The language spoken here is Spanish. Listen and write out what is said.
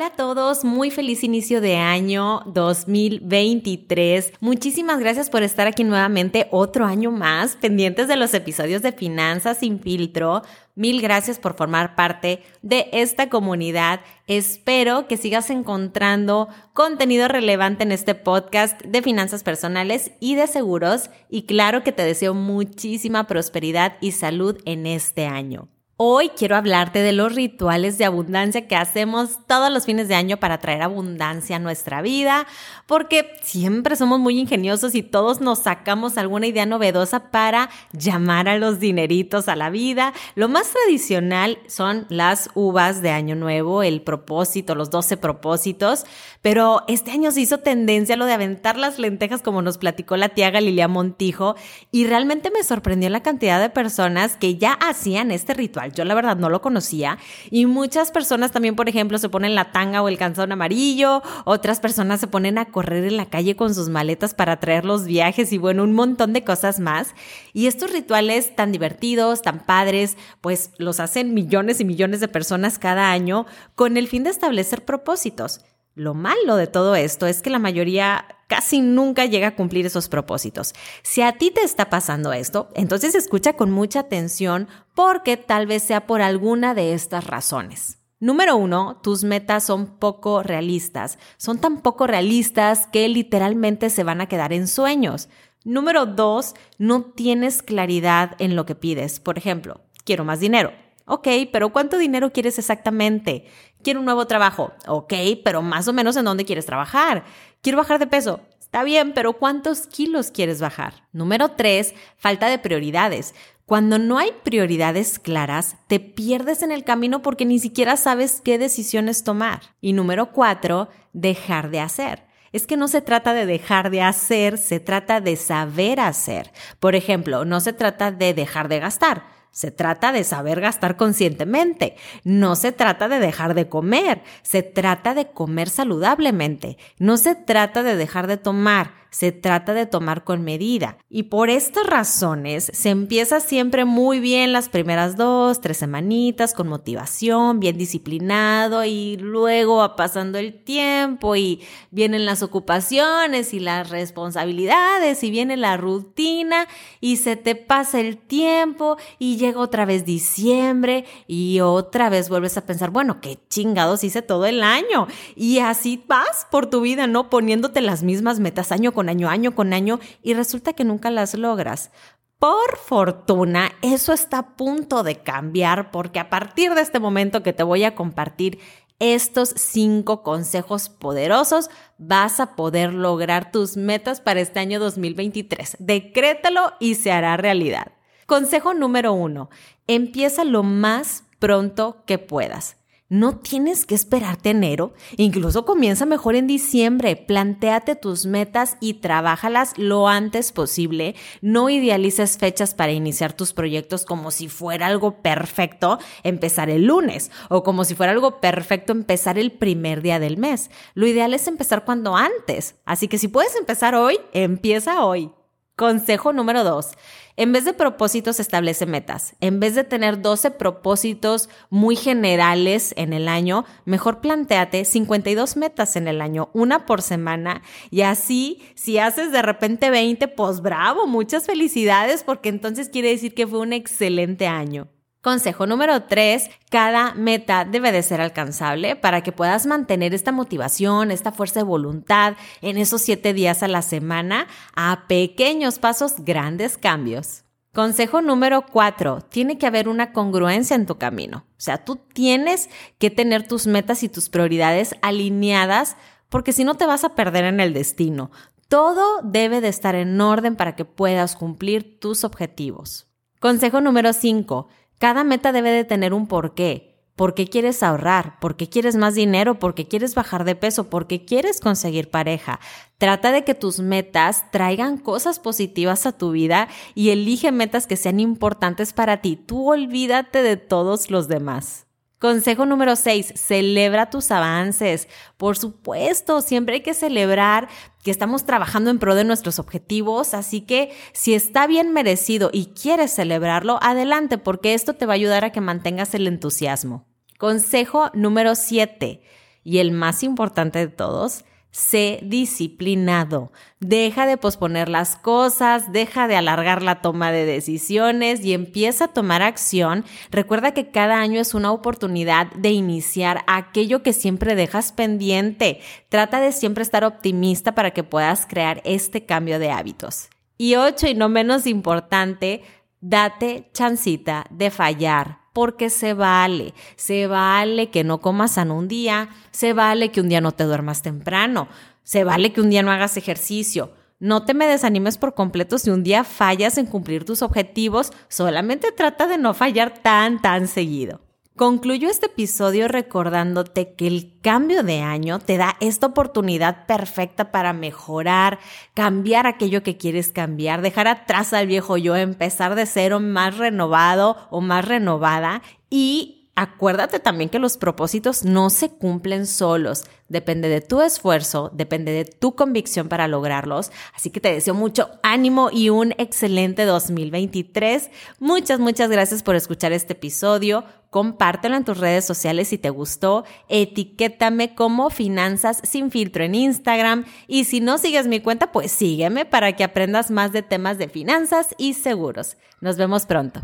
Hola a todos, muy feliz inicio de año 2023. Muchísimas gracias por estar aquí nuevamente otro año más, pendientes de los episodios de Finanzas sin filtro. Mil gracias por formar parte de esta comunidad. Espero que sigas encontrando contenido relevante en este podcast de finanzas personales y de seguros. Y claro que te deseo muchísima prosperidad y salud en este año. Hoy quiero hablarte de los rituales de abundancia que hacemos todos los fines de año para traer abundancia a nuestra vida, porque siempre somos muy ingeniosos y todos nos sacamos alguna idea novedosa para llamar a los dineritos a la vida. Lo más tradicional son las uvas de Año Nuevo, el propósito, los 12 propósitos, pero este año se hizo tendencia lo de aventar las lentejas como nos platicó la tía Galilea Montijo y realmente me sorprendió la cantidad de personas que ya hacían este ritual yo la verdad no lo conocía. Y muchas personas también, por ejemplo, se ponen la tanga o el calzón amarillo. Otras personas se ponen a correr en la calle con sus maletas para traer los viajes y bueno, un montón de cosas más. Y estos rituales tan divertidos, tan padres, pues los hacen millones y millones de personas cada año con el fin de establecer propósitos. Lo malo de todo esto es que la mayoría casi nunca llega a cumplir esos propósitos. Si a ti te está pasando esto, entonces escucha con mucha atención porque tal vez sea por alguna de estas razones. Número uno, tus metas son poco realistas. Son tan poco realistas que literalmente se van a quedar en sueños. Número dos, no tienes claridad en lo que pides. Por ejemplo, quiero más dinero. Ok, pero ¿cuánto dinero quieres exactamente? Quiero un nuevo trabajo. Ok, pero más o menos en dónde quieres trabajar. Quiero bajar de peso. Está bien, pero ¿cuántos kilos quieres bajar? Número tres, falta de prioridades. Cuando no hay prioridades claras, te pierdes en el camino porque ni siquiera sabes qué decisiones tomar. Y número cuatro, dejar de hacer. Es que no se trata de dejar de hacer, se trata de saber hacer. Por ejemplo, no se trata de dejar de gastar se trata de saber gastar conscientemente. No se trata de dejar de comer. Se trata de comer saludablemente. No se trata de dejar de tomar se trata de tomar con medida. Y por estas razones se empieza siempre muy bien las primeras dos, tres semanitas con motivación, bien disciplinado y luego va pasando el tiempo y vienen las ocupaciones y las responsabilidades y viene la rutina y se te pasa el tiempo y llega otra vez diciembre y otra vez vuelves a pensar, bueno, qué chingados hice todo el año. Y así vas por tu vida, ¿no? Poniéndote las mismas metas año con con año, año con año, y resulta que nunca las logras. Por fortuna, eso está a punto de cambiar porque a partir de este momento que te voy a compartir estos cinco consejos poderosos, vas a poder lograr tus metas para este año 2023. Decrétalo y se hará realidad. Consejo número uno, empieza lo más pronto que puedas. No tienes que esperarte enero, incluso comienza mejor en diciembre. Plantéate tus metas y trabájalas lo antes posible. No idealices fechas para iniciar tus proyectos como si fuera algo perfecto empezar el lunes o como si fuera algo perfecto empezar el primer día del mes. Lo ideal es empezar cuando antes. Así que si puedes empezar hoy, empieza hoy. Consejo número dos. En vez de propósitos, establece metas. En vez de tener 12 propósitos muy generales en el año, mejor planteate 52 metas en el año, una por semana. Y así, si haces de repente 20, pues bravo, muchas felicidades, porque entonces quiere decir que fue un excelente año. Consejo número tres, cada meta debe de ser alcanzable para que puedas mantener esta motivación, esta fuerza de voluntad en esos siete días a la semana a pequeños pasos, grandes cambios. Consejo número cuatro, tiene que haber una congruencia en tu camino. O sea, tú tienes que tener tus metas y tus prioridades alineadas porque si no te vas a perder en el destino. Todo debe de estar en orden para que puedas cumplir tus objetivos. Consejo número 5. Cada meta debe de tener un porqué. ¿Por qué quieres ahorrar? ¿Por qué quieres más dinero? ¿Por qué quieres bajar de peso? ¿Por qué quieres conseguir pareja? Trata de que tus metas traigan cosas positivas a tu vida y elige metas que sean importantes para ti. Tú olvídate de todos los demás. Consejo número 6, celebra tus avances. Por supuesto, siempre hay que celebrar que estamos trabajando en pro de nuestros objetivos, así que si está bien merecido y quieres celebrarlo, adelante, porque esto te va a ayudar a que mantengas el entusiasmo. Consejo número 7, y el más importante de todos, Sé disciplinado. Deja de posponer las cosas, deja de alargar la toma de decisiones y empieza a tomar acción. Recuerda que cada año es una oportunidad de iniciar aquello que siempre dejas pendiente. Trata de siempre estar optimista para que puedas crear este cambio de hábitos. Y ocho, y no menos importante, date chancita de fallar porque se vale. Se vale que no comas en un día, se vale que un día no te duermas temprano, se vale que un día no hagas ejercicio. No te me desanimes por completo si un día fallas en cumplir tus objetivos, solamente trata de no fallar tan, tan seguido. Concluyo este episodio recordándote que el cambio de año te da esta oportunidad perfecta para mejorar, cambiar aquello que quieres cambiar, dejar atrás al viejo yo, empezar de cero más renovado o más renovada y Acuérdate también que los propósitos no se cumplen solos, depende de tu esfuerzo, depende de tu convicción para lograrlos. Así que te deseo mucho ánimo y un excelente 2023. Muchas, muchas gracias por escuchar este episodio. Compártelo en tus redes sociales si te gustó. Etiquétame como Finanzas sin filtro en Instagram. Y si no sigues mi cuenta, pues sígueme para que aprendas más de temas de finanzas y seguros. Nos vemos pronto.